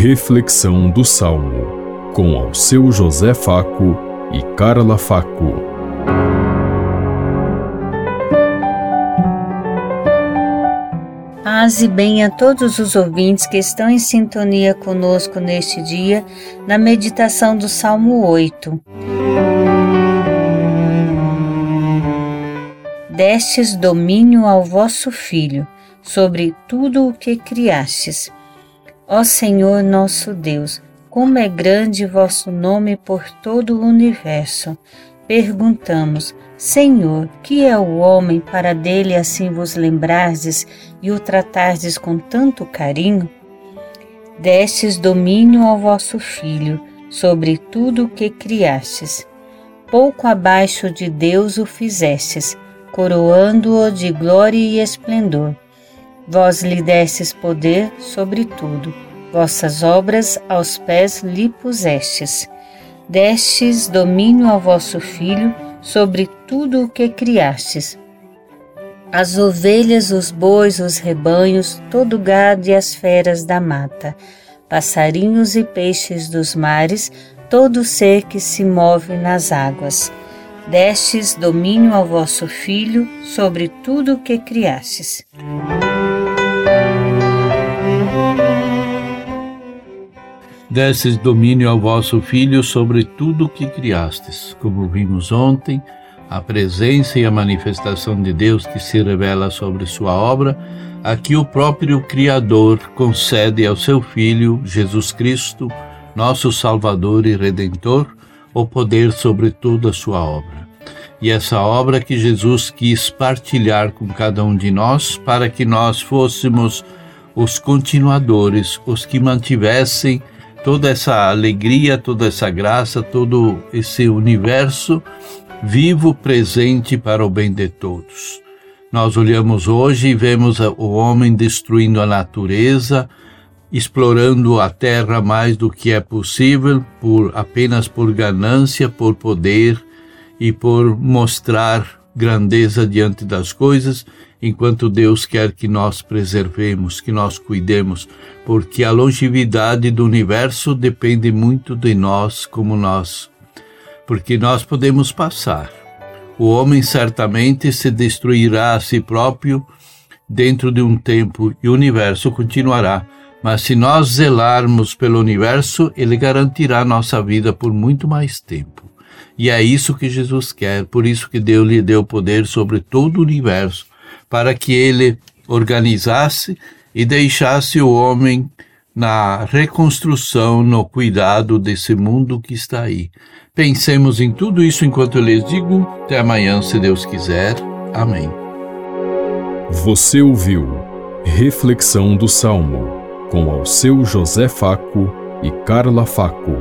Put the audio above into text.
Reflexão do Salmo, com ao seu José Faco e Carla Faco. Paz e bem a todos os ouvintes que estão em sintonia conosco neste dia, na meditação do Salmo 8. Destes domínio ao vosso Filho sobre tudo o que criastes. Ó Senhor nosso Deus, como é grande vosso nome por todo o universo. Perguntamos, Senhor, que é o homem para dele assim vos lembrardes e o tratardes com tanto carinho? Destes domínio ao vosso Filho sobre tudo o que criastes. Pouco abaixo de Deus o fizestes, coroando-o de glória e esplendor Vós lhe destes poder sobre tudo, vossas obras aos pés lhe pusestes. Destes domínio ao vosso filho sobre tudo o que criastes. As ovelhas, os bois, os rebanhos, todo gado e as feras da mata, passarinhos e peixes dos mares, todo ser que se move nas águas. Destes domínio ao vosso filho sobre tudo o que criastes. Desses domínio ao vosso Filho sobre tudo o que criastes. Como vimos ontem, a presença e a manifestação de Deus que se revela sobre sua obra, aqui o próprio Criador concede ao seu Filho, Jesus Cristo, nosso Salvador e Redentor, o poder sobre toda a sua obra. E essa obra que Jesus quis partilhar com cada um de nós, para que nós fôssemos os continuadores, os que mantivessem toda essa alegria, toda essa graça, todo esse universo vivo, presente para o bem de todos. Nós olhamos hoje e vemos o homem destruindo a natureza, explorando a terra mais do que é possível, por apenas por ganância, por poder e por mostrar grandeza diante das coisas enquanto Deus quer que nós preservemos, que nós cuidemos, porque a longevidade do universo depende muito de nós como nós, porque nós podemos passar. O homem certamente se destruirá a si próprio dentro de um tempo e o universo continuará. Mas se nós zelarmos pelo universo, ele garantirá nossa vida por muito mais tempo. E é isso que Jesus quer, por isso que Deus lhe deu poder sobre todo o universo, para que ele organizasse e deixasse o homem na reconstrução, no cuidado desse mundo que está aí. Pensemos em tudo isso enquanto eu lhes digo. Até amanhã, se Deus quiser. Amém. Você ouviu Reflexão do Salmo com ao seu José Faco e Carla Faco.